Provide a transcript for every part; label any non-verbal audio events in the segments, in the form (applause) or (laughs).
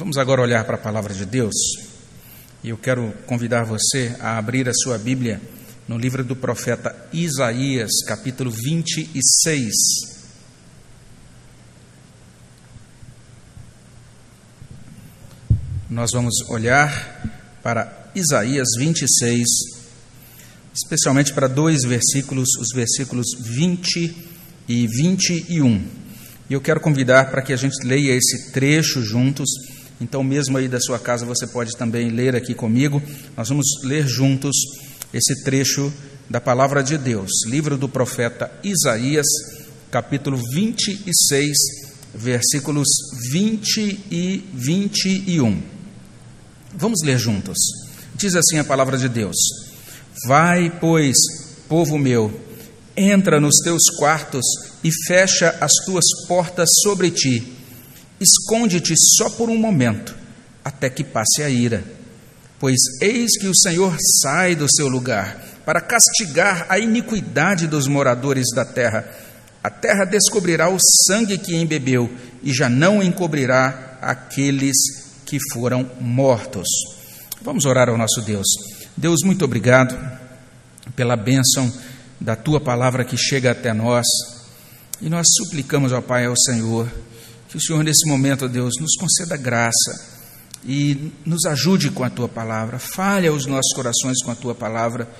Vamos agora olhar para a palavra de Deus. E eu quero convidar você a abrir a sua Bíblia no livro do profeta Isaías, capítulo 26. Nós vamos olhar para Isaías 26, especialmente para dois versículos, os versículos 20 e 21. E eu quero convidar para que a gente leia esse trecho juntos. Então, mesmo aí da sua casa, você pode também ler aqui comigo. Nós vamos ler juntos esse trecho da palavra de Deus, livro do profeta Isaías, capítulo 26, versículos 20 e 21. Vamos ler juntos. Diz assim a palavra de Deus: Vai, pois, povo meu, entra nos teus quartos e fecha as tuas portas sobre ti. Esconde-te só por um momento, até que passe a ira. Pois eis que o Senhor sai do seu lugar para castigar a iniquidade dos moradores da terra. A terra descobrirá o sangue que embebeu e já não encobrirá aqueles que foram mortos. Vamos orar ao nosso Deus. Deus, muito obrigado pela bênção da tua palavra que chega até nós. E nós suplicamos, ó Pai, ao Senhor, que o Senhor, nesse momento, ó Deus, nos conceda graça e nos ajude com a tua palavra, falha os nossos corações com a tua palavra.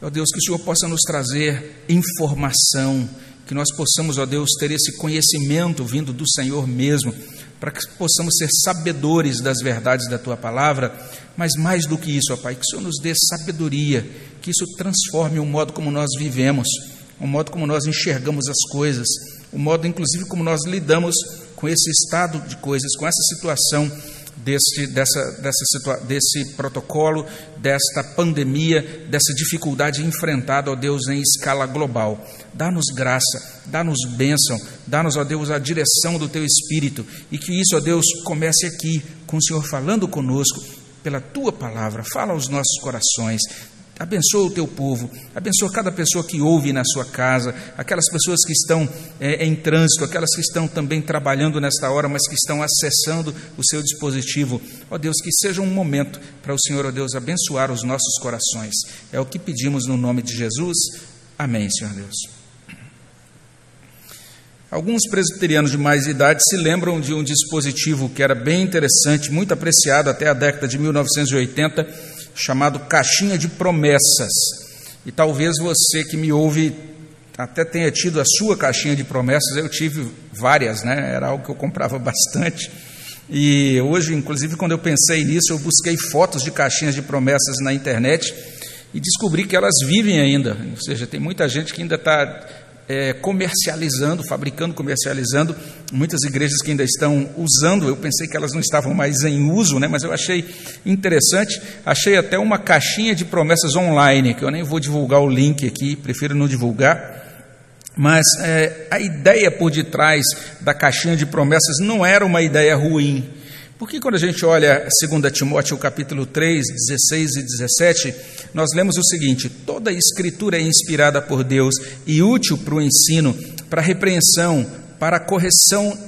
Ó Deus, que o Senhor possa nos trazer informação, que nós possamos, ó Deus, ter esse conhecimento vindo do Senhor mesmo, para que possamos ser sabedores das verdades da tua palavra, mas mais do que isso, ó Pai, que o Senhor nos dê sabedoria, que isso transforme o modo como nós vivemos, o modo como nós enxergamos as coisas, o modo, inclusive, como nós lidamos com esse estado de coisas, com essa situação desse, dessa, dessa, desse protocolo, desta pandemia, dessa dificuldade enfrentada, ó Deus, em escala global. Dá-nos graça, dá-nos bênção, dá-nos, ó Deus, a direção do Teu Espírito e que isso, ó Deus, comece aqui, com o Senhor falando conosco, pela Tua palavra. Fala aos nossos corações, Abençoa o teu povo, abençoa cada pessoa que ouve na sua casa, aquelas pessoas que estão é, em trânsito, aquelas que estão também trabalhando nesta hora, mas que estão acessando o seu dispositivo. Ó Deus, que seja um momento para o Senhor, ó Deus, abençoar os nossos corações. É o que pedimos no nome de Jesus. Amém, Senhor Deus. Alguns presbiterianos de mais idade se lembram de um dispositivo que era bem interessante, muito apreciado até a década de 1980 chamado Caixinha de Promessas. E talvez você que me ouve até tenha tido a sua caixinha de promessas, eu tive várias, né? Era algo que eu comprava (laughs) bastante. E hoje, inclusive, quando eu pensei nisso, eu busquei fotos de caixinhas de promessas na internet e descobri que elas vivem ainda. Ou seja, tem muita gente que ainda está é, comercializando, fabricando, comercializando. Muitas igrejas que ainda estão usando, eu pensei que elas não estavam mais em uso, né, mas eu achei interessante. Achei até uma caixinha de promessas online, que eu nem vou divulgar o link aqui, prefiro não divulgar. Mas é, a ideia por detrás da caixinha de promessas não era uma ideia ruim. Porque quando a gente olha 2 Timóteo capítulo 3, 16 e 17, nós lemos o seguinte: toda a escritura é inspirada por Deus e útil para o ensino, para a repreensão, para a correção,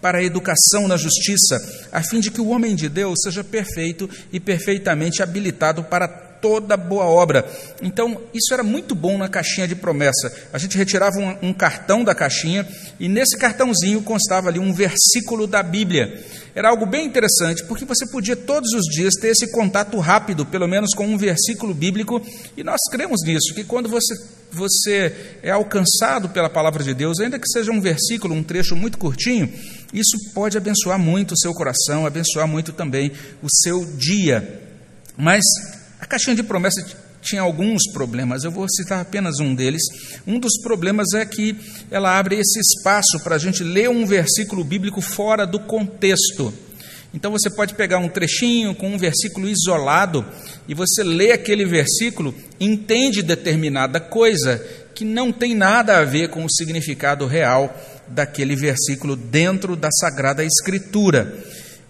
para a educação na justiça, a fim de que o homem de Deus seja perfeito e perfeitamente habilitado para toda boa obra. Então, isso era muito bom na caixinha de promessa. A gente retirava um, um, cartão da caixinha e nesse cartãozinho constava ali um versículo da Bíblia. Era algo bem interessante, porque você podia todos os dias ter esse contato rápido, pelo menos com um versículo bíblico, e nós cremos nisso, que quando você, você é alcançado pela palavra de Deus, ainda que seja um versículo, um trecho muito curtinho, isso pode abençoar muito o seu coração, abençoar muito também o seu dia. Mas a caixinha de promessa tinha alguns problemas, eu vou citar apenas um deles. Um dos problemas é que ela abre esse espaço para a gente ler um versículo bíblico fora do contexto. Então você pode pegar um trechinho com um versículo isolado e você lê aquele versículo, entende determinada coisa que não tem nada a ver com o significado real daquele versículo dentro da Sagrada Escritura.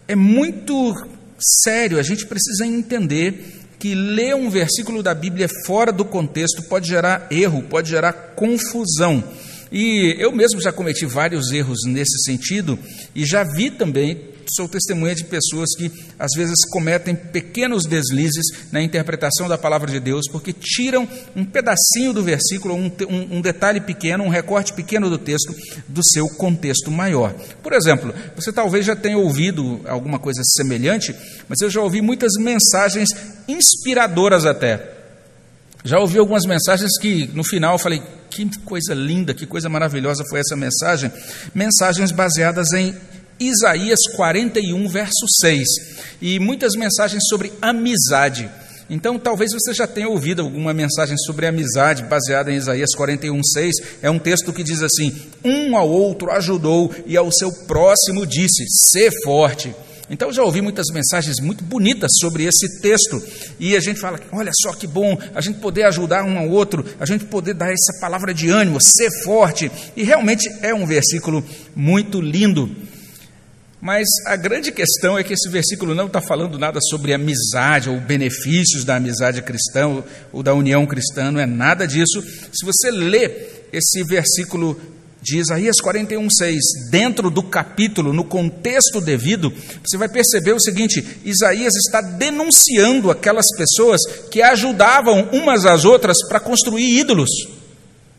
É muito sério, a gente precisa entender que ler um versículo da Bíblia fora do contexto pode gerar erro, pode gerar confusão. E eu mesmo já cometi vários erros nesse sentido e já vi também sou testemunha de pessoas que às vezes cometem pequenos deslizes na interpretação da palavra de Deus, porque tiram um pedacinho do versículo, um, um, um detalhe pequeno, um recorte pequeno do texto, do seu contexto maior. Por exemplo, você talvez já tenha ouvido alguma coisa semelhante, mas eu já ouvi muitas mensagens inspiradoras até. Já ouvi algumas mensagens que no final eu falei: que coisa linda, que coisa maravilhosa foi essa mensagem. Mensagens baseadas em Isaías 41, verso 6. E muitas mensagens sobre amizade. Então, talvez você já tenha ouvido alguma mensagem sobre amizade baseada em Isaías 41, 6. É um texto que diz assim: Um ao outro ajudou e ao seu próximo disse: Sê forte. Então já ouvi muitas mensagens muito bonitas sobre esse texto, e a gente fala: olha só que bom a gente poder ajudar um ao outro, a gente poder dar essa palavra de ânimo, ser forte, e realmente é um versículo muito lindo. Mas a grande questão é que esse versículo não está falando nada sobre amizade ou benefícios da amizade cristã ou da união cristã, não é nada disso. Se você lê esse versículo de Isaías 41:6, dentro do capítulo, no contexto devido, você vai perceber o seguinte: Isaías está denunciando aquelas pessoas que ajudavam umas às outras para construir ídolos.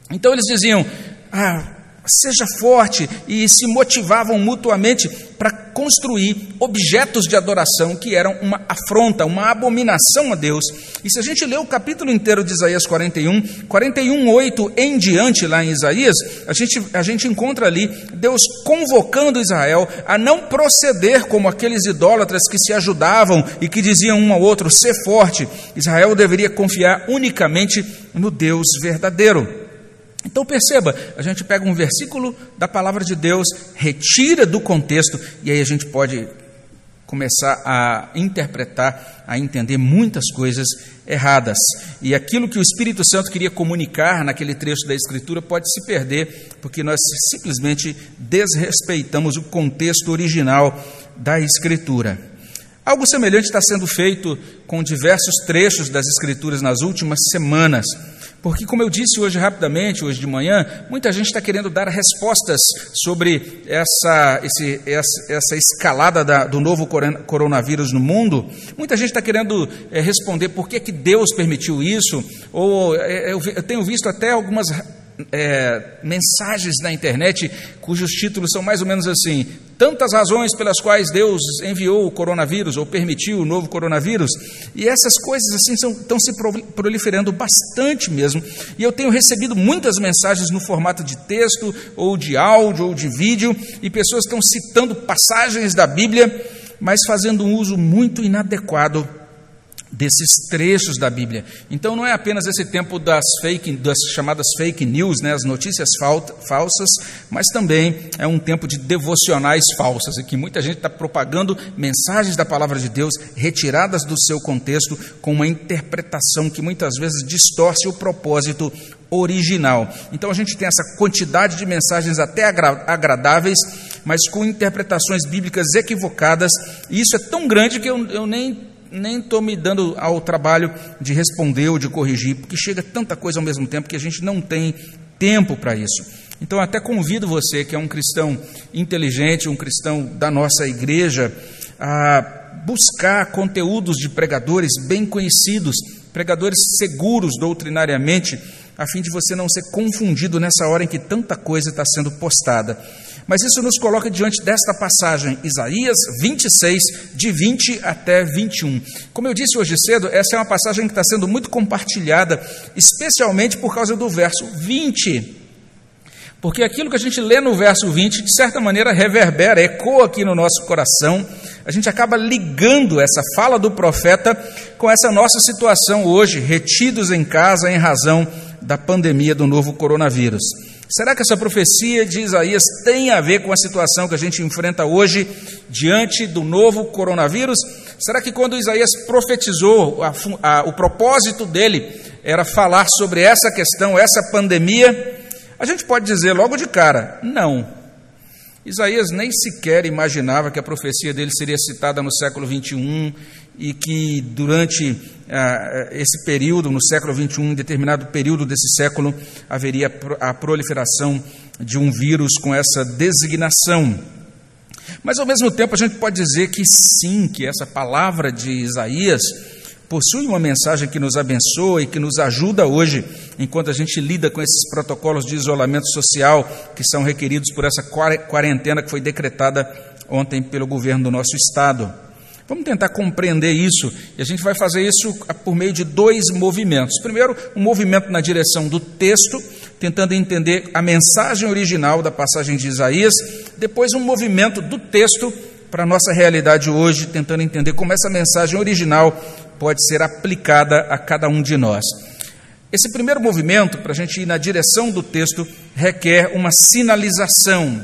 Então eles diziam: "Ah, seja forte e se motivavam mutuamente para construir objetos de adoração que eram uma afronta, uma abominação a Deus. E se a gente ler o capítulo inteiro de Isaías 41, 41, 8 em diante lá em Isaías, a gente, a gente encontra ali Deus convocando Israel a não proceder como aqueles idólatras que se ajudavam e que diziam um ao outro, ser forte. Israel deveria confiar unicamente no Deus verdadeiro. Então perceba, a gente pega um versículo da palavra de Deus, retira do contexto e aí a gente pode começar a interpretar, a entender muitas coisas erradas. E aquilo que o Espírito Santo queria comunicar naquele trecho da Escritura pode se perder, porque nós simplesmente desrespeitamos o contexto original da Escritura. Algo semelhante está sendo feito com diversos trechos das Escrituras nas últimas semanas. Porque, como eu disse hoje rapidamente, hoje de manhã, muita gente está querendo dar respostas sobre essa, esse, essa, essa escalada da, do novo coronavírus no mundo. Muita gente está querendo é, responder por que, que Deus permitiu isso, ou é, eu, eu tenho visto até algumas é, mensagens na internet cujos títulos são mais ou menos assim: tantas razões pelas quais Deus enviou o coronavírus ou permitiu o novo coronavírus. E essas coisas assim são, estão se proliferando bastante mesmo. E eu tenho recebido muitas mensagens no formato de texto, ou de áudio, ou de vídeo, e pessoas estão citando passagens da Bíblia, mas fazendo um uso muito inadequado desses trechos da Bíblia. Então não é apenas esse tempo das fake, das chamadas fake news, né, as notícias falsas, mas também é um tempo de devocionais falsas, em que muita gente está propagando mensagens da palavra de Deus retiradas do seu contexto com uma interpretação que muitas vezes distorce o propósito original. Então a gente tem essa quantidade de mensagens até agradáveis, mas com interpretações bíblicas equivocadas, e isso é tão grande que eu, eu nem nem estou me dando ao trabalho de responder ou de corrigir, porque chega tanta coisa ao mesmo tempo que a gente não tem tempo para isso. Então, até convido você, que é um cristão inteligente, um cristão da nossa igreja, a buscar conteúdos de pregadores bem conhecidos, pregadores seguros doutrinariamente, a fim de você não ser confundido nessa hora em que tanta coisa está sendo postada. Mas isso nos coloca diante desta passagem, Isaías 26, de 20 até 21. Como eu disse hoje cedo, essa é uma passagem que está sendo muito compartilhada, especialmente por causa do verso 20. Porque aquilo que a gente lê no verso 20, de certa maneira, reverbera, ecoa aqui no nosso coração. A gente acaba ligando essa fala do profeta com essa nossa situação hoje, retidos em casa em razão da pandemia do novo coronavírus. Será que essa profecia de Isaías tem a ver com a situação que a gente enfrenta hoje diante do novo coronavírus? Será que quando Isaías profetizou, a, a, o propósito dele era falar sobre essa questão, essa pandemia? A gente pode dizer logo de cara: não. Isaías nem sequer imaginava que a profecia dele seria citada no século 21 e que durante ah, esse período, no século 21, em determinado período desse século, haveria a proliferação de um vírus com essa designação. Mas ao mesmo tempo a gente pode dizer que sim, que essa palavra de Isaías possui uma mensagem que nos abençoa e que nos ajuda hoje, enquanto a gente lida com esses protocolos de isolamento social que são requeridos por essa quarentena que foi decretada ontem pelo governo do nosso estado. Vamos tentar compreender isso e a gente vai fazer isso por meio de dois movimentos. Primeiro, um movimento na direção do texto, tentando entender a mensagem original da passagem de Isaías. Depois, um movimento do texto para a nossa realidade hoje, tentando entender como essa mensagem original pode ser aplicada a cada um de nós. Esse primeiro movimento, para a gente ir na direção do texto, requer uma sinalização.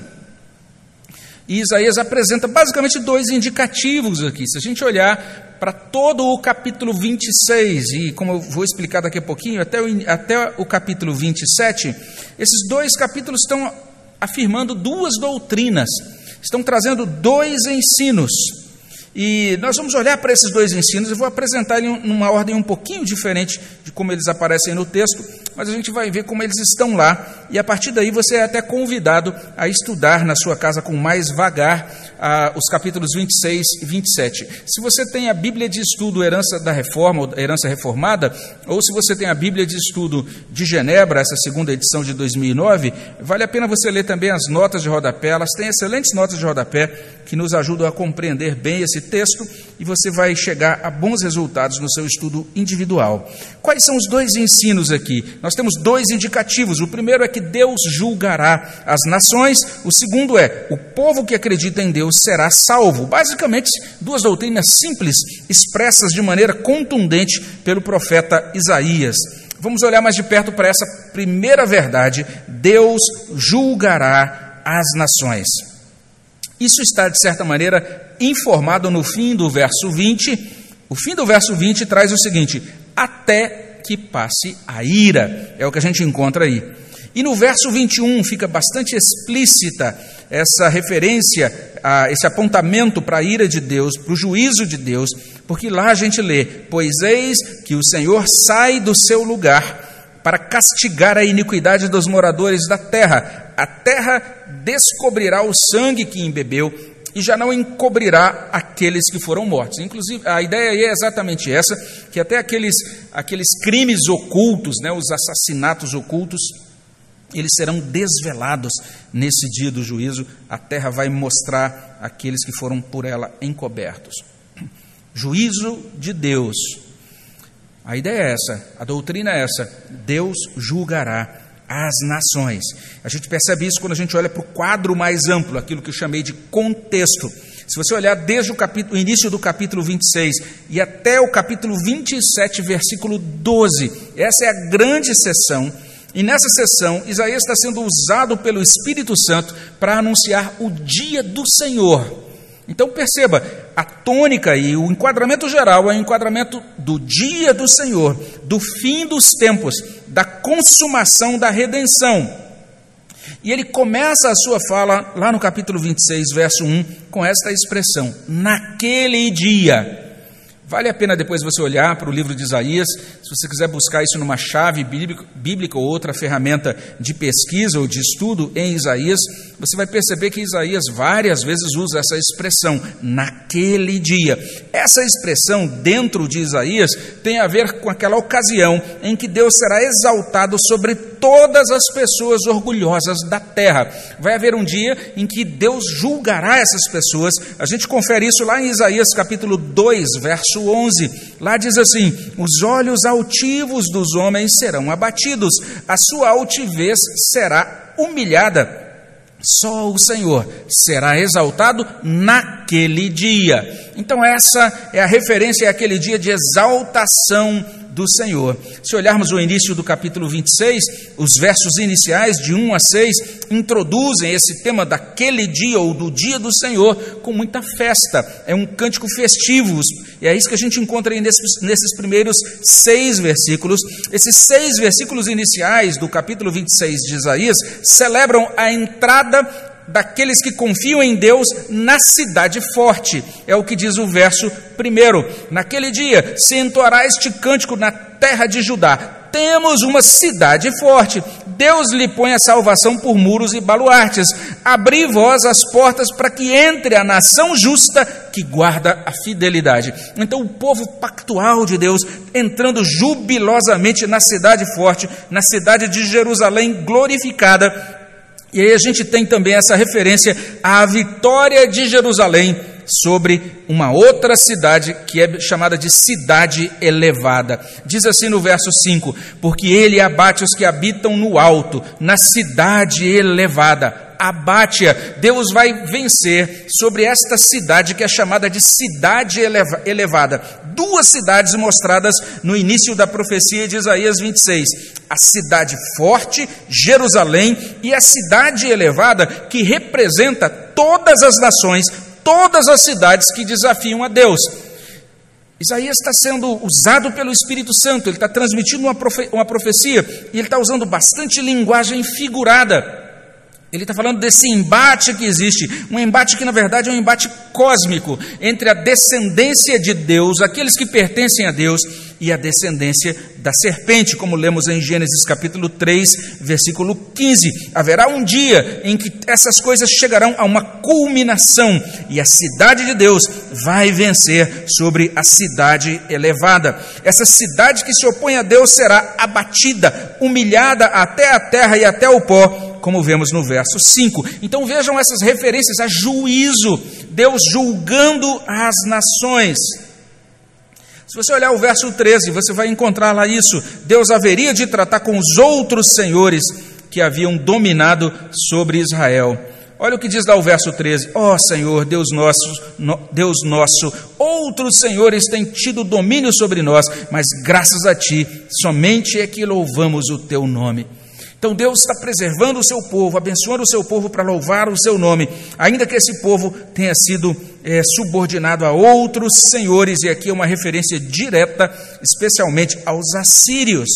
E Isaías apresenta basicamente dois indicativos aqui. Se a gente olhar para todo o capítulo 26, e como eu vou explicar daqui a pouquinho, até o, até o capítulo 27, esses dois capítulos estão afirmando duas doutrinas, estão trazendo dois ensinos. E nós vamos olhar para esses dois ensinos, eu vou apresentar em uma ordem um pouquinho diferente de como eles aparecem no texto, mas a gente vai ver como eles estão lá, e a partir daí você é até convidado a estudar na sua casa com mais vagar ah, os capítulos 26 e 27. Se você tem a Bíblia de Estudo Herança da Reforma, ou Herança Reformada, ou se você tem a Bíblia de Estudo de Genebra, essa segunda edição de 2009, vale a pena você ler também as notas de rodapé, elas têm excelentes notas de rodapé que nos ajudam a compreender bem esse texto e você vai chegar a bons resultados no seu estudo individual. Quais são os dois ensinos aqui? Nós temos dois indicativos. O primeiro é que Deus julgará as nações, o segundo é o povo que acredita em Deus será salvo. Basicamente, duas doutrinas simples, expressas de maneira contundente pelo profeta Isaías. Vamos olhar mais de perto para essa primeira verdade: Deus julgará as nações. Isso está, de certa maneira, informado no fim do verso 20. O fim do verso 20 traz o seguinte: até que passe a ira. É o que a gente encontra aí. E no verso 21 fica bastante explícita essa referência, a esse apontamento para a ira de Deus, para o juízo de Deus, porque lá a gente lê: Pois eis que o Senhor sai do seu lugar para castigar a iniquidade dos moradores da terra. A terra descobrirá o sangue que embebeu e já não encobrirá aqueles que foram mortos. Inclusive, a ideia aí é exatamente essa, que até aqueles, aqueles crimes ocultos, né, os assassinatos ocultos, eles serão desvelados nesse dia do juízo. A terra vai mostrar aqueles que foram por ela encobertos. (clears throat) Juízo de Deus a ideia é essa, a doutrina é essa: Deus julgará as nações. A gente percebe isso quando a gente olha para o quadro mais amplo, aquilo que eu chamei de contexto. Se você olhar desde o, capítulo, o início do capítulo 26 e até o capítulo 27, versículo 12, essa é a grande sessão. E nessa sessão, Isaías está sendo usado pelo Espírito Santo para anunciar o dia do Senhor. Então perceba, a tônica e o enquadramento geral é o enquadramento do dia do Senhor, do fim dos tempos, da consumação da redenção. E ele começa a sua fala lá no capítulo 26, verso 1, com esta expressão: naquele dia. Vale a pena depois você olhar para o livro de Isaías, se você quiser buscar isso numa chave bíblica ou outra ferramenta de pesquisa ou de estudo em Isaías, você vai perceber que Isaías várias vezes usa essa expressão, naquele dia. Essa expressão dentro de Isaías tem a ver com aquela ocasião em que Deus será exaltado sobre todas as pessoas orgulhosas da terra. Vai haver um dia em que Deus julgará essas pessoas. A gente confere isso lá em Isaías capítulo 2, verso 11. Lá diz assim: Os olhos altivos dos homens serão abatidos, a sua altivez será humilhada. Só o Senhor será exaltado naquele dia. Então, essa é a referência àquele dia de exaltação do Senhor. Se olharmos o início do capítulo 26, os versos iniciais de 1 a 6 introduzem esse tema daquele dia ou do dia do Senhor com muita festa. É um cântico festivo, e é isso que a gente encontra aí nesses, nesses primeiros seis versículos. Esses seis versículos iniciais do capítulo 26 de Isaías celebram a entrada daqueles que confiam em Deus na cidade forte. É o que diz o verso primeiro. Naquele dia se entoará este cântico na terra de Judá. Temos uma cidade forte. Deus lhe põe a salvação por muros e baluartes. Abri vós as portas para que entre a nação justa que guarda a fidelidade. Então, o povo pactual de Deus entrando jubilosamente na cidade forte, na cidade de Jerusalém glorificada. E aí a gente tem também essa referência à vitória de Jerusalém sobre uma outra cidade que é chamada de cidade elevada. Diz assim no verso 5: Porque ele abate os que habitam no alto, na cidade elevada abate-a. Deus vai vencer sobre esta cidade que é chamada de cidade eleva elevada. Duas cidades mostradas no início da profecia de Isaías 26: a cidade forte, Jerusalém, e a cidade elevada que representa todas as nações todas as cidades que desafiam a Deus. Isaías está sendo usado pelo Espírito Santo, ele está transmitindo uma, profe uma profecia e ele está usando bastante linguagem figurada. Ele está falando desse embate que existe, um embate que na verdade é um embate cósmico entre a descendência de Deus, aqueles que pertencem a Deus, e a descendência da serpente, como lemos em Gênesis capítulo 3, versículo 15. Haverá um dia em que essas coisas chegarão a uma culminação e a cidade de Deus vai vencer sobre a cidade elevada. Essa cidade que se opõe a Deus será abatida, humilhada até a terra e até o pó como vemos no verso 5. Então vejam essas referências a juízo, Deus julgando as nações. Se você olhar o verso 13, você vai encontrar lá isso. Deus haveria de tratar com os outros senhores que haviam dominado sobre Israel. Olha o que diz lá o verso 13: Ó oh, Senhor, Deus nosso, no, Deus nosso, outros senhores têm tido domínio sobre nós, mas graças a ti somente é que louvamos o teu nome. Então Deus está preservando o seu povo, abençoando o seu povo para louvar o seu nome, ainda que esse povo tenha sido é, subordinado a outros senhores, e aqui é uma referência direta, especialmente aos assírios.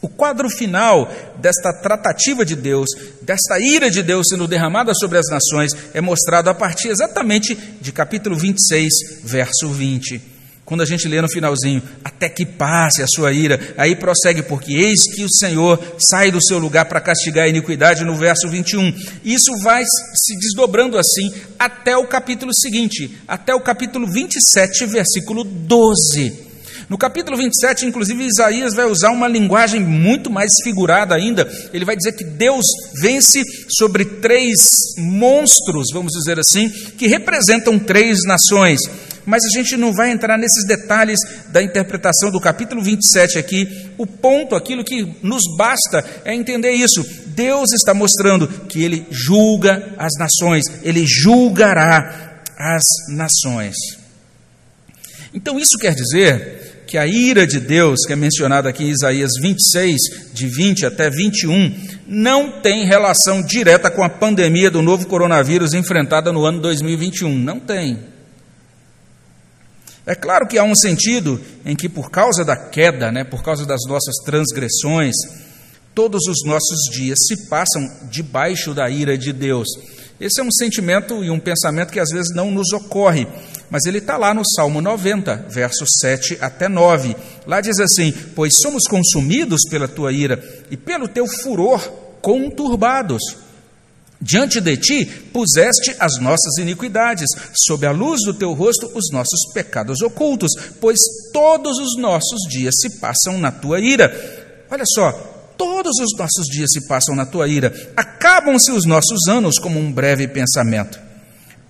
O quadro final desta tratativa de Deus, desta ira de Deus sendo derramada sobre as nações, é mostrado a partir exatamente de capítulo 26, verso 20 quando a gente lê no finalzinho, até que passe a sua ira, aí prossegue, porque eis que o Senhor sai do seu lugar para castigar a iniquidade, no verso 21. Isso vai se desdobrando assim até o capítulo seguinte, até o capítulo 27, versículo 12. No capítulo 27, inclusive, Isaías vai usar uma linguagem muito mais figurada ainda. Ele vai dizer que Deus vence sobre três monstros, vamos dizer assim, que representam três nações mas a gente não vai entrar nesses detalhes da interpretação do capítulo 27 aqui. O ponto, aquilo que nos basta é entender isso. Deus está mostrando que ele julga as nações, ele julgará as nações. Então isso quer dizer que a ira de Deus, que é mencionada aqui em Isaías 26, de 20 até 21, não tem relação direta com a pandemia do novo coronavírus enfrentada no ano 2021. Não tem. É claro que há um sentido em que, por causa da queda, né, por causa das nossas transgressões, todos os nossos dias se passam debaixo da ira de Deus. Esse é um sentimento e um pensamento que às vezes não nos ocorre, mas ele está lá no Salmo 90, versos 7 até 9. Lá diz assim: Pois somos consumidos pela tua ira e pelo teu furor conturbados. Diante de ti puseste as nossas iniquidades, sob a luz do teu rosto os nossos pecados ocultos, pois todos os nossos dias se passam na tua ira. Olha só, todos os nossos dias se passam na tua ira, acabam-se os nossos anos como um breve pensamento.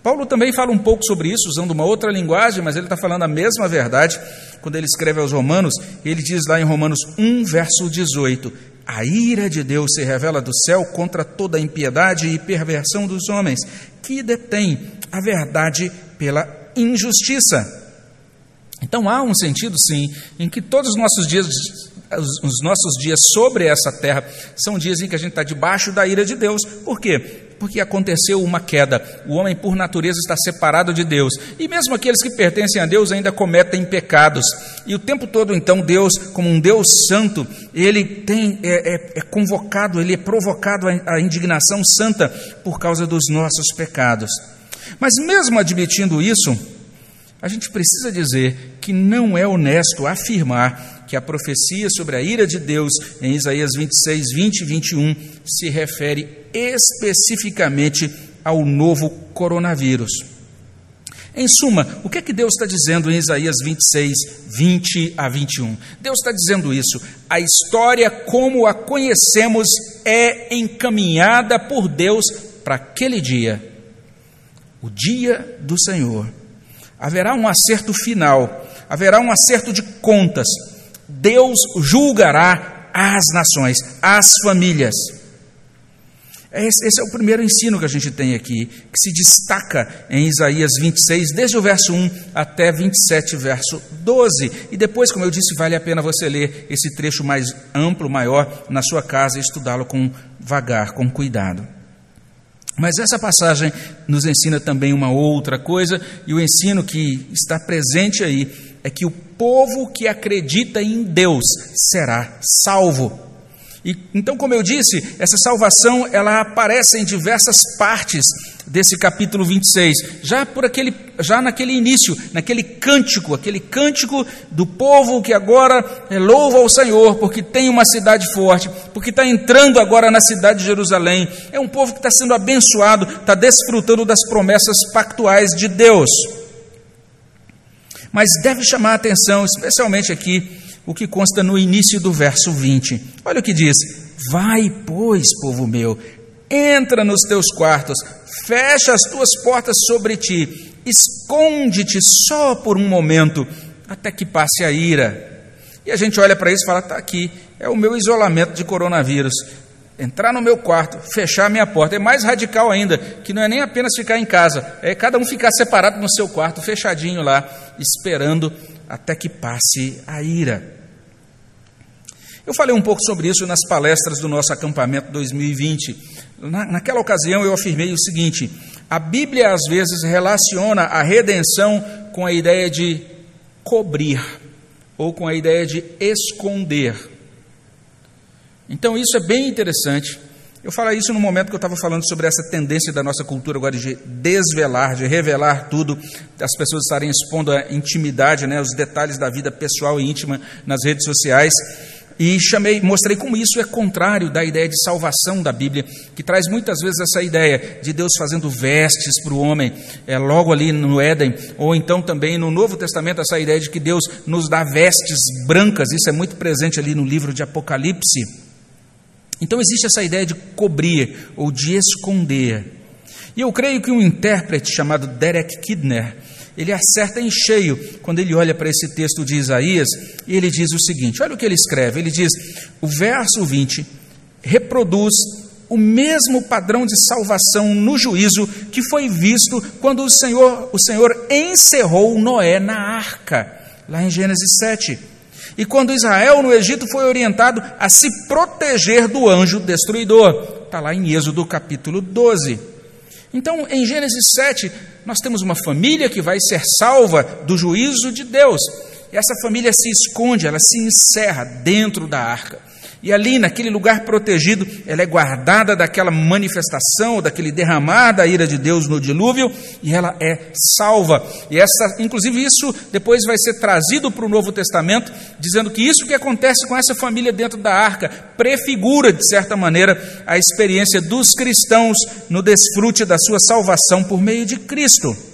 Paulo também fala um pouco sobre isso, usando uma outra linguagem, mas ele está falando a mesma verdade quando ele escreve aos Romanos. Ele diz lá em Romanos 1, verso 18: a ira de Deus se revela do céu contra toda a impiedade e perversão dos homens, que detêm a verdade pela injustiça. Então há um sentido, sim, em que todos os nossos dias, os nossos dias sobre essa terra, são dias em que a gente está debaixo da ira de Deus. Por quê? Porque aconteceu uma queda. O homem, por natureza, está separado de Deus. E mesmo aqueles que pertencem a Deus ainda cometem pecados. E o tempo todo, então, Deus, como um Deus santo, ele tem, é, é, é convocado, ele é provocado à indignação santa por causa dos nossos pecados. Mas mesmo admitindo isso, a gente precisa dizer porque não é honesto afirmar que a profecia sobre a ira de Deus em Isaías 26, 20 e 21 se refere especificamente ao novo coronavírus. Em suma, o que é que Deus está dizendo em Isaías 26, 20 a 21? Deus está dizendo isso. A história como a conhecemos é encaminhada por Deus para aquele dia, o dia do Senhor. Haverá um acerto final, haverá um acerto de contas. Deus julgará as nações, as famílias. Esse, esse, é o primeiro ensino que a gente tem aqui, que se destaca em Isaías 26, desde o verso 1 até 27, verso 12. E depois, como eu disse, vale a pena você ler esse trecho mais amplo, maior, na sua casa e estudá-lo com vagar, com cuidado. Mas essa passagem nos ensina também uma outra coisa, e o ensino que está presente aí é que o povo que acredita em Deus será salvo. E, então, como eu disse, essa salvação ela aparece em diversas partes desse capítulo 26, já por aquele, já naquele início, naquele cântico, aquele cântico do povo que agora é, louva ao Senhor, porque tem uma cidade forte, porque está entrando agora na cidade de Jerusalém. É um povo que está sendo abençoado, está desfrutando das promessas pactuais de Deus. Mas deve chamar a atenção, especialmente aqui, o que consta no início do verso 20. Olha o que diz: Vai, pois, povo meu, entra nos teus quartos, fecha as tuas portas sobre ti, esconde-te só por um momento, até que passe a ira. E a gente olha para isso e fala: está aqui, é o meu isolamento de coronavírus. Entrar no meu quarto, fechar a minha porta. É mais radical ainda, que não é nem apenas ficar em casa, é cada um ficar separado no seu quarto, fechadinho lá, esperando até que passe a ira. Eu falei um pouco sobre isso nas palestras do nosso acampamento 2020. Na, naquela ocasião eu afirmei o seguinte: a Bíblia às vezes relaciona a redenção com a ideia de cobrir ou com a ideia de esconder. Então isso é bem interessante. Eu falei isso no momento que eu estava falando sobre essa tendência da nossa cultura agora de desvelar, de revelar tudo, as pessoas estarem expondo a intimidade, né, os detalhes da vida pessoal e íntima nas redes sociais. E chamei, mostrei como isso é contrário da ideia de salvação da Bíblia, que traz muitas vezes essa ideia de Deus fazendo vestes para o homem, é, logo ali no Éden, ou então também no Novo Testamento, essa ideia de que Deus nos dá vestes brancas, isso é muito presente ali no livro de Apocalipse. Então existe essa ideia de cobrir ou de esconder. E eu creio que um intérprete chamado Derek Kidner, ele acerta em cheio quando ele olha para esse texto de Isaías e ele diz o seguinte: olha o que ele escreve. Ele diz: o verso 20 reproduz o mesmo padrão de salvação no juízo que foi visto quando o Senhor, o Senhor encerrou Noé na arca, lá em Gênesis 7. E quando Israel no Egito foi orientado a se proteger do anjo destruidor, está lá em Êxodo capítulo 12. Então, em Gênesis 7, nós temos uma família que vai ser salva do juízo de Deus. E essa família se esconde, ela se encerra dentro da arca. E ali, naquele lugar protegido, ela é guardada daquela manifestação, daquele derramar da ira de Deus no dilúvio, e ela é salva. E essa, inclusive, isso depois vai ser trazido para o Novo Testamento, dizendo que isso que acontece com essa família dentro da arca prefigura, de certa maneira, a experiência dos cristãos no desfrute da sua salvação por meio de Cristo.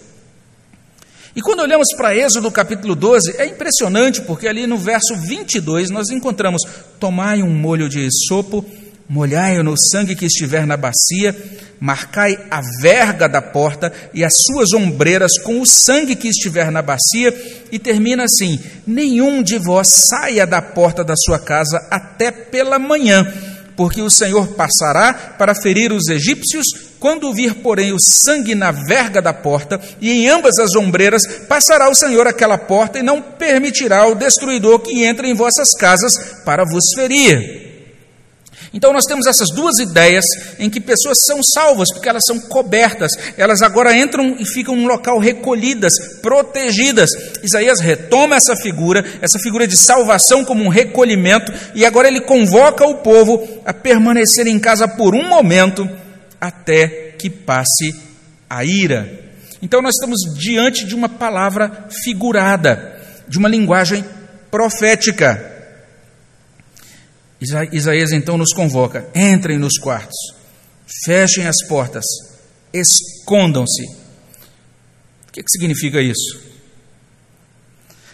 E quando olhamos para Êxodo capítulo 12, é impressionante, porque ali no verso 22 nós encontramos: Tomai um molho de esopo, molhai-o no sangue que estiver na bacia, marcai a verga da porta e as suas ombreiras com o sangue que estiver na bacia, e termina assim: Nenhum de vós saia da porta da sua casa até pela manhã porque o Senhor passará para ferir os egípcios, quando vir, porém, o sangue na verga da porta e em ambas as ombreiras, passará o Senhor aquela porta e não permitirá ao destruidor que entre em vossas casas para vos ferir. Então nós temos essas duas ideias em que pessoas são salvas, porque elas são cobertas, elas agora entram e ficam num local recolhidas, protegidas. Isaías retoma essa figura, essa figura de salvação como um recolhimento, e agora ele convoca o povo a permanecer em casa por um momento até que passe a ira. Então nós estamos diante de uma palavra figurada. de uma linguagem profética. Isaías então nos convoca: entrem nos quartos, fechem as portas, escondam-se. O que, que significa isso?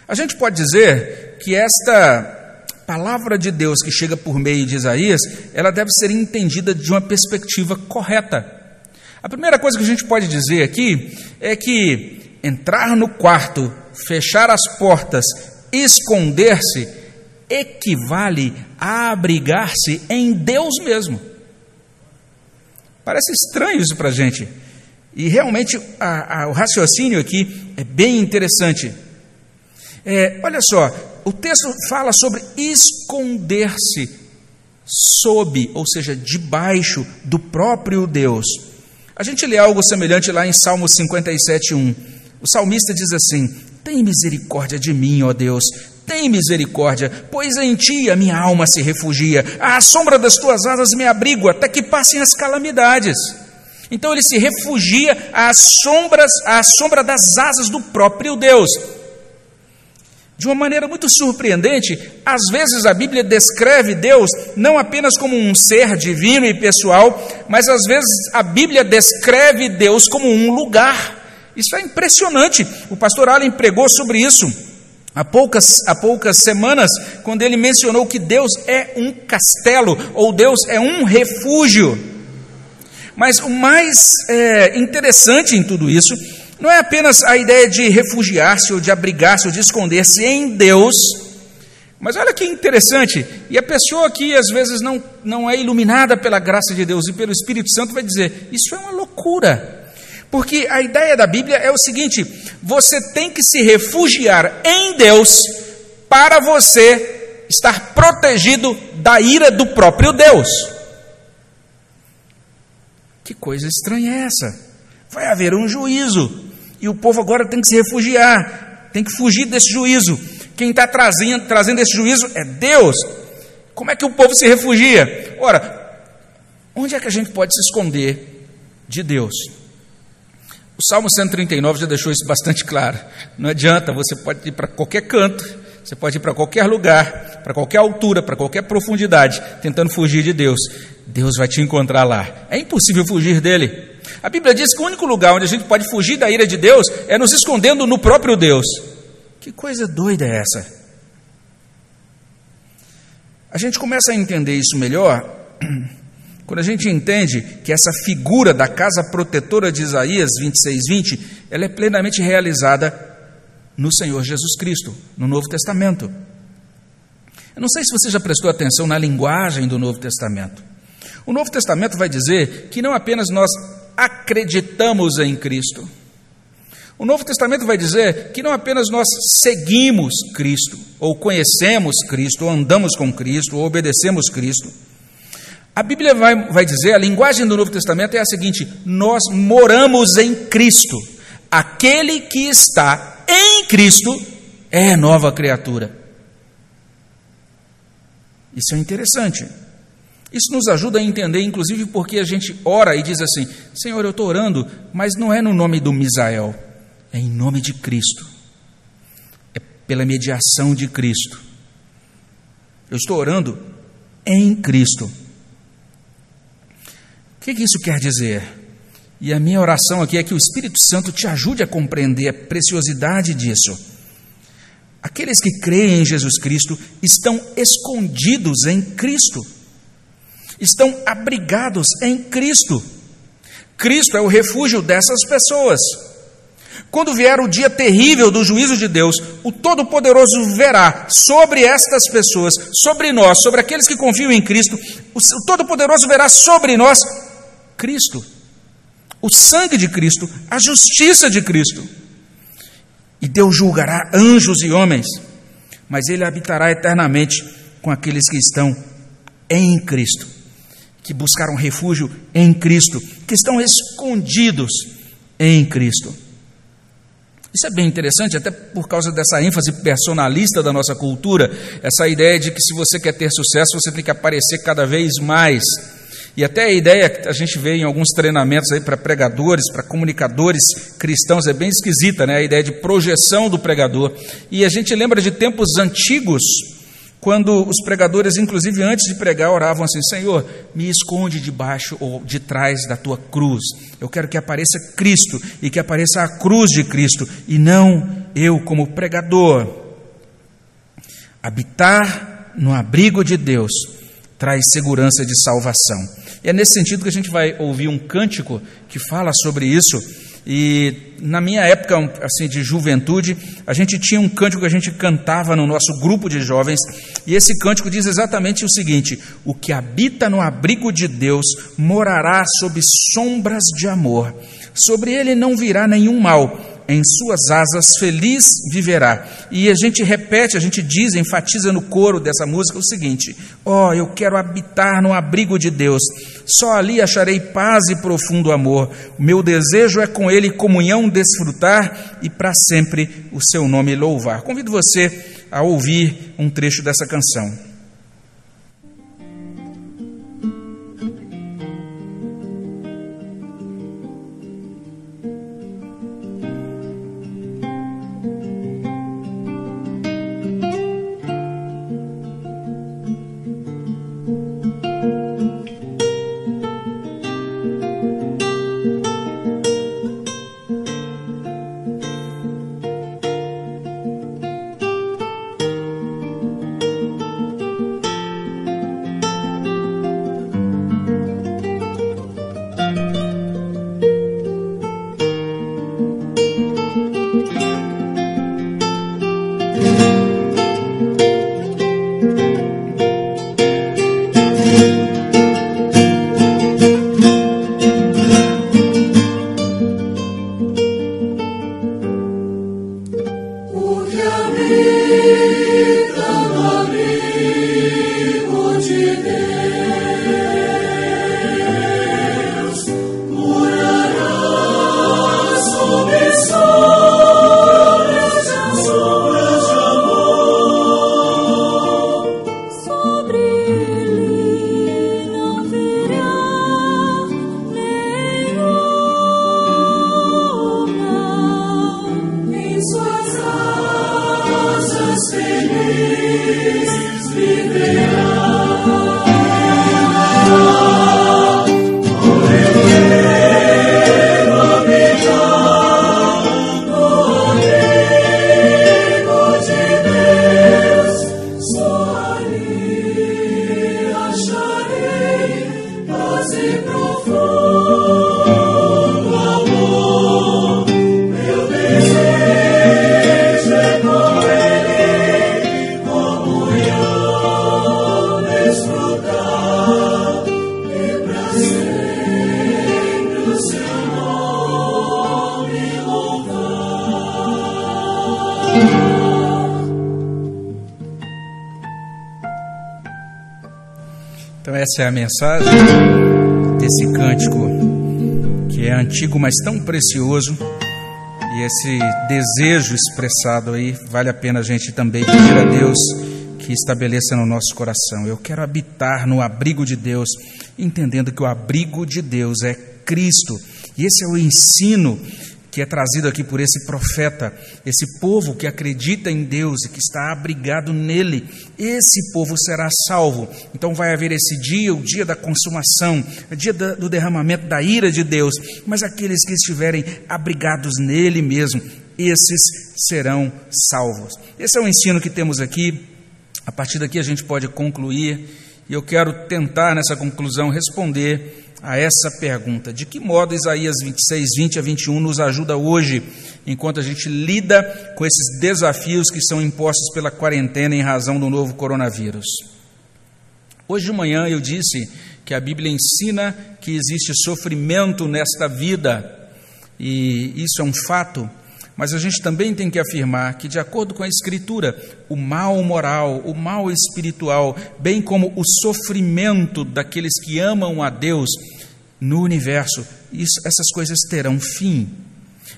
A gente pode dizer que esta palavra de Deus que chega por meio de Isaías, ela deve ser entendida de uma perspectiva correta. A primeira coisa que a gente pode dizer aqui é que entrar no quarto, fechar as portas, esconder-se, equivale a abrigar-se em Deus mesmo. Parece estranho isso para a gente. E realmente a, a, o raciocínio aqui é bem interessante. É, olha só, o texto fala sobre esconder-se sob, ou seja, debaixo do próprio Deus. A gente lê algo semelhante lá em Salmo 57:1. O salmista diz assim: Tem misericórdia de mim, ó Deus, tem misericórdia, pois em ti a minha alma se refugia. À sombra das tuas asas me abrigo até que passem as calamidades. Então ele se refugia às sombras, à sombra das asas do próprio Deus. De uma maneira muito surpreendente, às vezes a Bíblia descreve Deus não apenas como um ser divino e pessoal, mas às vezes a Bíblia descreve Deus como um lugar. Isso é impressionante. O pastor Allen pregou sobre isso há poucas, há poucas semanas, quando ele mencionou que Deus é um castelo, ou Deus é um refúgio. Mas o mais é, interessante em tudo isso não é apenas a ideia de refugiar-se, ou de abrigar-se, ou de esconder-se em Deus, mas olha que interessante, e a pessoa que às vezes não, não é iluminada pela graça de Deus e pelo Espírito Santo vai dizer: Isso é uma loucura. Porque a ideia da Bíblia é o seguinte: você tem que se refugiar em Deus para você estar protegido da ira do próprio Deus. Que coisa estranha é essa? Vai haver um juízo e o povo agora tem que se refugiar, tem que fugir desse juízo. Quem está trazendo, trazendo esse juízo é Deus. Como é que o povo se refugia? Ora, onde é que a gente pode se esconder de Deus? O Salmo 139 já deixou isso bastante claro. Não adianta, você pode ir para qualquer canto, você pode ir para qualquer lugar, para qualquer altura, para qualquer profundidade, tentando fugir de Deus. Deus vai te encontrar lá. É impossível fugir dele. A Bíblia diz que o único lugar onde a gente pode fugir da ira de Deus é nos escondendo no próprio Deus. Que coisa doida é essa? A gente começa a entender isso melhor (clears throat) quando a gente entende que essa figura da casa protetora de Isaías 26, 20, ela é plenamente realizada no Senhor Jesus Cristo, no Novo Testamento. Eu não sei se você já prestou atenção na linguagem do Novo Testamento. O Novo Testamento vai dizer que não apenas nós acreditamos em Cristo. O Novo Testamento vai dizer que não apenas nós seguimos Cristo, ou conhecemos Cristo, ou andamos com Cristo, ou obedecemos Cristo. A Bíblia vai, vai dizer, a linguagem do Novo Testamento é a seguinte: nós moramos em Cristo. Aquele que está em Cristo é nova criatura. Isso é interessante. Isso nos ajuda a entender, inclusive, porque a gente ora e diz assim: Senhor, eu estou orando, mas não é no nome do Misael, é em nome de Cristo, é pela mediação de Cristo. Eu estou orando em Cristo. O que, que isso quer dizer? E a minha oração aqui é que o Espírito Santo te ajude a compreender a preciosidade disso. Aqueles que creem em Jesus Cristo estão escondidos em Cristo estão abrigados em Cristo. Cristo é o refúgio dessas pessoas. Quando vier o dia terrível do juízo de Deus, o Todo-Poderoso verá sobre estas pessoas, sobre nós, sobre aqueles que confiam em Cristo, o Todo-Poderoso verá sobre nós Cristo, o sangue de Cristo, a justiça de Cristo. E Deus julgará anjos e homens, mas Ele habitará eternamente com aqueles que estão em Cristo que buscaram refúgio em Cristo, que estão escondidos em Cristo. Isso é bem interessante, até por causa dessa ênfase personalista da nossa cultura, essa ideia de que se você quer ter sucesso, você tem que aparecer cada vez mais. E até a ideia que a gente vê em alguns treinamentos aí para pregadores, para comunicadores cristãos, é bem esquisita, né? A ideia de projeção do pregador. E a gente lembra de tempos antigos, quando os pregadores, inclusive antes de pregar, oravam assim: Senhor, me esconde debaixo ou de trás da tua cruz. Eu quero que apareça Cristo e que apareça a cruz de Cristo e não eu como pregador. Habitar no abrigo de Deus traz segurança de salvação. E é nesse sentido que a gente vai ouvir um cântico que fala sobre isso. E na minha época assim de juventude, a gente tinha um cântico que a gente cantava no nosso grupo de jovens, e esse cântico diz exatamente o seguinte: O que habita no abrigo de Deus morará sob sombras de amor. Sobre ele não virá nenhum mal em suas asas feliz viverá. E a gente repete, a gente diz, enfatiza no coro dessa música o seguinte: Ó, oh, eu quero habitar no abrigo de Deus, só ali acharei paz e profundo amor. O meu desejo é com Ele comunhão desfrutar e para sempre o seu nome louvar. Convido você a ouvir um trecho dessa canção. Essa é a mensagem desse cântico que é antigo, mas tão precioso. E esse desejo expressado aí, vale a pena a gente também pedir a Deus que estabeleça no nosso coração. Eu quero habitar no abrigo de Deus, entendendo que o abrigo de Deus é Cristo. E esse é o ensino que é trazido aqui por esse profeta, esse povo que acredita em Deus e que está abrigado nele, esse povo será salvo. Então vai haver esse dia, o dia da consumação, o dia do derramamento da ira de Deus, mas aqueles que estiverem abrigados nele mesmo, esses serão salvos. Esse é o ensino que temos aqui. A partir daqui a gente pode concluir, e eu quero tentar nessa conclusão responder a essa pergunta: de que modo Isaías 26, 20 a 21 nos ajuda hoje, enquanto a gente lida com esses desafios que são impostos pela quarentena em razão do novo coronavírus? Hoje de manhã eu disse que a Bíblia ensina que existe sofrimento nesta vida, e isso é um fato, mas a gente também tem que afirmar que, de acordo com a Escritura, o mal moral, o mal espiritual, bem como o sofrimento daqueles que amam a Deus no universo, isso, essas coisas terão fim.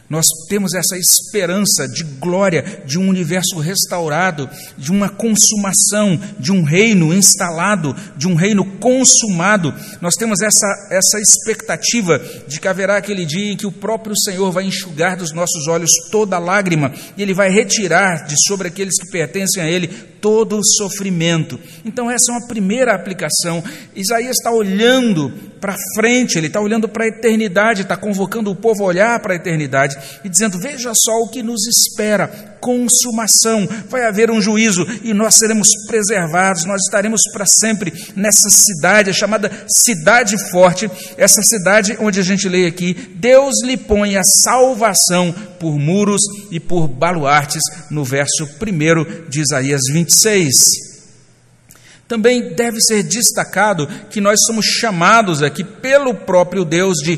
Nós temos essa esperança de glória, de um universo restaurado, de uma consumação, de um reino instalado, de um reino consumado. Nós temos essa, essa expectativa de que haverá aquele dia em que o próprio Senhor vai enxugar dos nossos olhos toda lágrima e Ele vai retirar de sobre aqueles que pertencem a Ele todo o sofrimento. Então, essa é uma primeira aplicação. Isaías está olhando para frente, ele está olhando para a eternidade, está convocando o povo a olhar para a eternidade e dizendo: Veja só o que nos espera, consumação, vai haver um juízo e nós seremos preservados, nós estaremos para sempre nessa cidade, chamada Cidade Forte, essa cidade onde a gente lê aqui: Deus lhe põe a salvação por muros e por baluartes, no verso 1 de Isaías 26. Também deve ser destacado que nós somos chamados aqui pelo próprio Deus de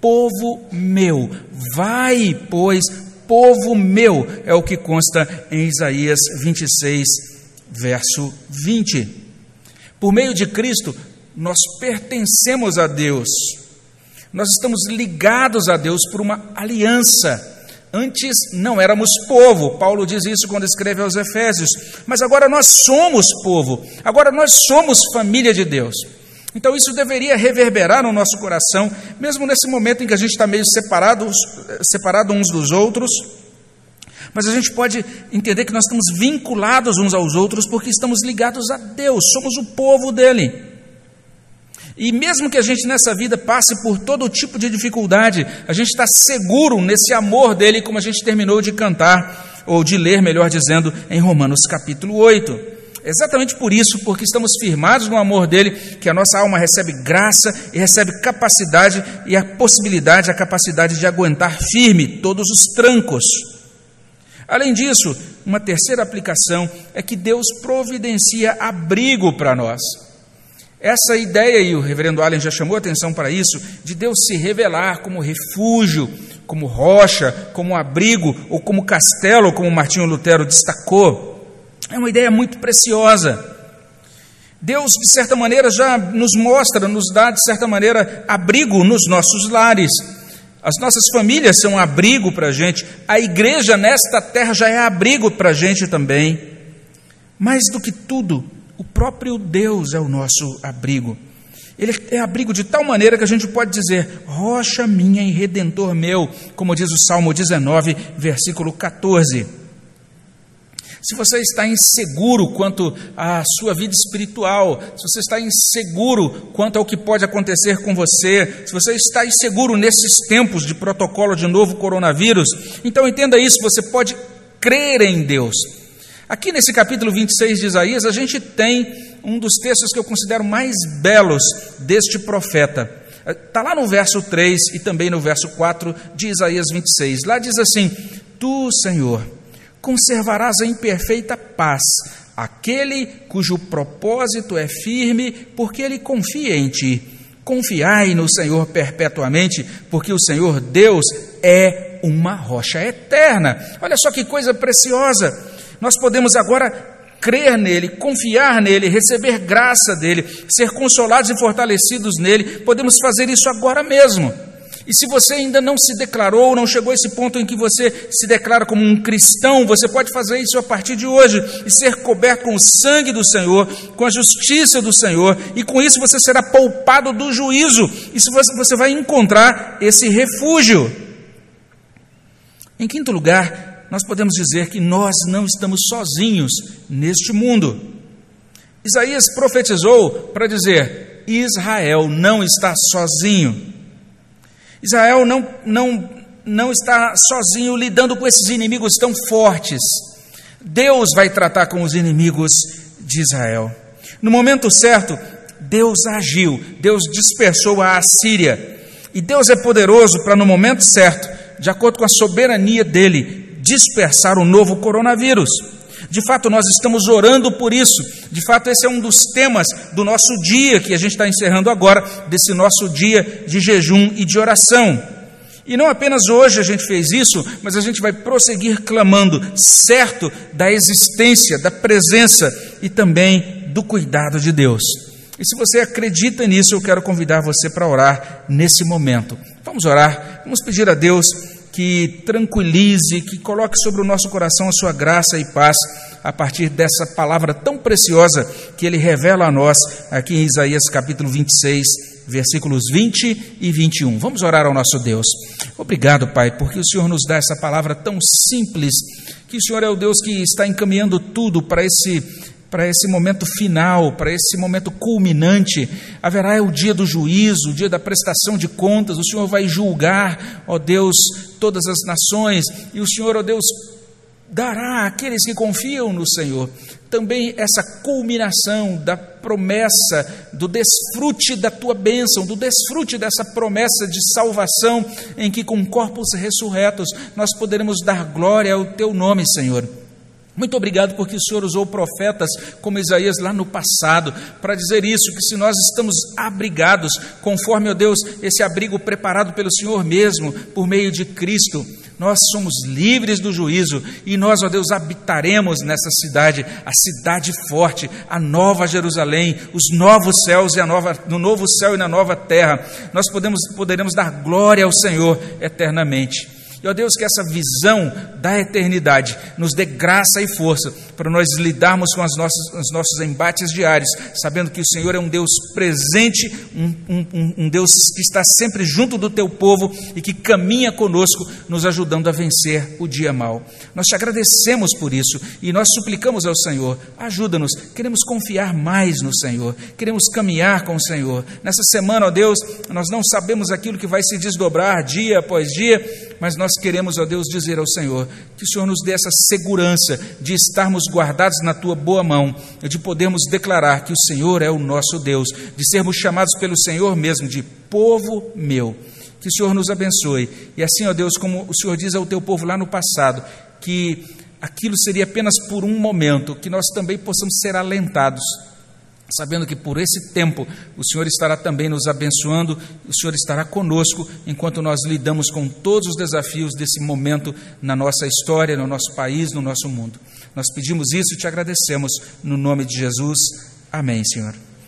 povo meu. Vai, pois, povo meu, é o que consta em Isaías 26, verso 20. Por meio de Cristo, nós pertencemos a Deus, nós estamos ligados a Deus por uma aliança. Antes não éramos povo, Paulo diz isso quando escreve aos Efésios, mas agora nós somos povo, agora nós somos família de Deus. Então isso deveria reverberar no nosso coração, mesmo nesse momento em que a gente está meio separado, separado uns dos outros. Mas a gente pode entender que nós estamos vinculados uns aos outros porque estamos ligados a Deus, somos o povo dele. E mesmo que a gente nessa vida passe por todo tipo de dificuldade, a gente está seguro nesse amor dele, como a gente terminou de cantar, ou de ler, melhor dizendo, em Romanos capítulo 8. Exatamente por isso, porque estamos firmados no amor dele, que a nossa alma recebe graça e recebe capacidade e a possibilidade, a capacidade de aguentar firme todos os trancos. Além disso, uma terceira aplicação é que Deus providencia abrigo para nós. Essa ideia, e o reverendo Allen já chamou atenção para isso, de Deus se revelar como refúgio, como rocha, como abrigo ou como castelo, como Martinho Lutero destacou, é uma ideia muito preciosa. Deus, de certa maneira, já nos mostra, nos dá, de certa maneira, abrigo nos nossos lares. As nossas famílias são abrigo para a gente, a igreja nesta terra já é abrigo para a gente também. Mais do que tudo, o próprio Deus é o nosso abrigo. Ele é abrigo de tal maneira que a gente pode dizer: rocha minha e redentor meu, como diz o Salmo 19, versículo 14. Se você está inseguro quanto à sua vida espiritual, se você está inseguro quanto ao que pode acontecer com você, se você está inseguro nesses tempos de protocolo de novo coronavírus, então entenda isso: você pode crer em Deus, Aqui nesse capítulo 26 de Isaías, a gente tem um dos textos que eu considero mais belos deste profeta. Está lá no verso 3 e também no verso 4 de Isaías 26. Lá diz assim: Tu, Senhor, conservarás em perfeita paz aquele cujo propósito é firme, porque ele confia em ti. Confiai no Senhor perpetuamente, porque o Senhor Deus é uma rocha eterna. Olha só que coisa preciosa. Nós podemos agora crer nele, confiar nele, receber graça dele, ser consolados e fortalecidos nele. Podemos fazer isso agora mesmo. E se você ainda não se declarou, não chegou a esse ponto em que você se declara como um cristão, você pode fazer isso a partir de hoje e ser coberto com o sangue do Senhor, com a justiça do Senhor, e com isso você será poupado do juízo. E você vai encontrar esse refúgio. Em quinto lugar, nós podemos dizer que nós não estamos sozinhos neste mundo. Isaías profetizou para dizer: Israel não está sozinho. Israel não, não, não está sozinho lidando com esses inimigos tão fortes. Deus vai tratar com os inimigos de Israel. No momento certo, Deus agiu, Deus dispersou a Assíria. E Deus é poderoso para, no momento certo, de acordo com a soberania dele, dispersar o novo coronavírus. De fato, nós estamos orando por isso. De fato, esse é um dos temas do nosso dia que a gente está encerrando agora, desse nosso dia de jejum e de oração. E não apenas hoje a gente fez isso, mas a gente vai prosseguir clamando, certo da existência, da presença e também do cuidado de Deus. E se você acredita nisso, eu quero convidar você para orar nesse momento. Vamos orar, vamos pedir a Deus que tranquilize, que coloque sobre o nosso coração a sua graça e paz a partir dessa palavra tão preciosa que ele revela a nós aqui em Isaías capítulo 26, versículos 20 e 21. Vamos orar ao nosso Deus. Obrigado, Pai, porque o Senhor nos dá essa palavra tão simples, que o Senhor é o Deus que está encaminhando tudo para esse para esse momento final, para esse momento culminante. Haverá o dia do juízo, o dia da prestação de contas. O Senhor vai julgar, ó Deus, todas as nações, e o Senhor, ó Deus, dará àqueles que confiam no Senhor também essa culminação da promessa, do desfrute da tua bênção, do desfrute dessa promessa de salvação, em que com corpos ressurretos nós poderemos dar glória ao teu nome, Senhor. Muito obrigado porque o Senhor usou profetas como Isaías lá no passado para dizer isso, que se nós estamos abrigados, conforme, ó Deus, esse abrigo preparado pelo Senhor mesmo, por meio de Cristo, nós somos livres do juízo e nós, ó Deus, habitaremos nessa cidade, a cidade forte, a nova Jerusalém, os novos céus e a nova, no novo céu e na nova terra. Nós podemos, poderemos dar glória ao Senhor eternamente. E, ó Deus, que essa visão da eternidade nos dê graça e força para nós lidarmos com as nossas, os nossos embates diários, sabendo que o Senhor é um Deus presente, um, um, um Deus que está sempre junto do teu povo e que caminha conosco, nos ajudando a vencer o dia mal. Nós te agradecemos por isso e nós suplicamos ao Senhor, ajuda-nos, queremos confiar mais no Senhor, queremos caminhar com o Senhor. Nessa semana, ó Deus, nós não sabemos aquilo que vai se desdobrar dia após dia, mas nós queremos, ó Deus, dizer ao Senhor que o Senhor nos dê essa segurança de estarmos guardados na tua boa mão, de podermos declarar que o Senhor é o nosso Deus, de sermos chamados pelo Senhor mesmo de povo meu. Que o Senhor nos abençoe. E assim, ó Deus, como o Senhor diz ao teu povo lá no passado, que aquilo seria apenas por um momento, que nós também possamos ser alentados sabendo que por esse tempo o Senhor estará também nos abençoando, o Senhor estará conosco enquanto nós lidamos com todos os desafios desse momento na nossa história, no nosso país, no nosso mundo. Nós pedimos isso e te agradecemos no nome de Jesus. Amém, Senhor.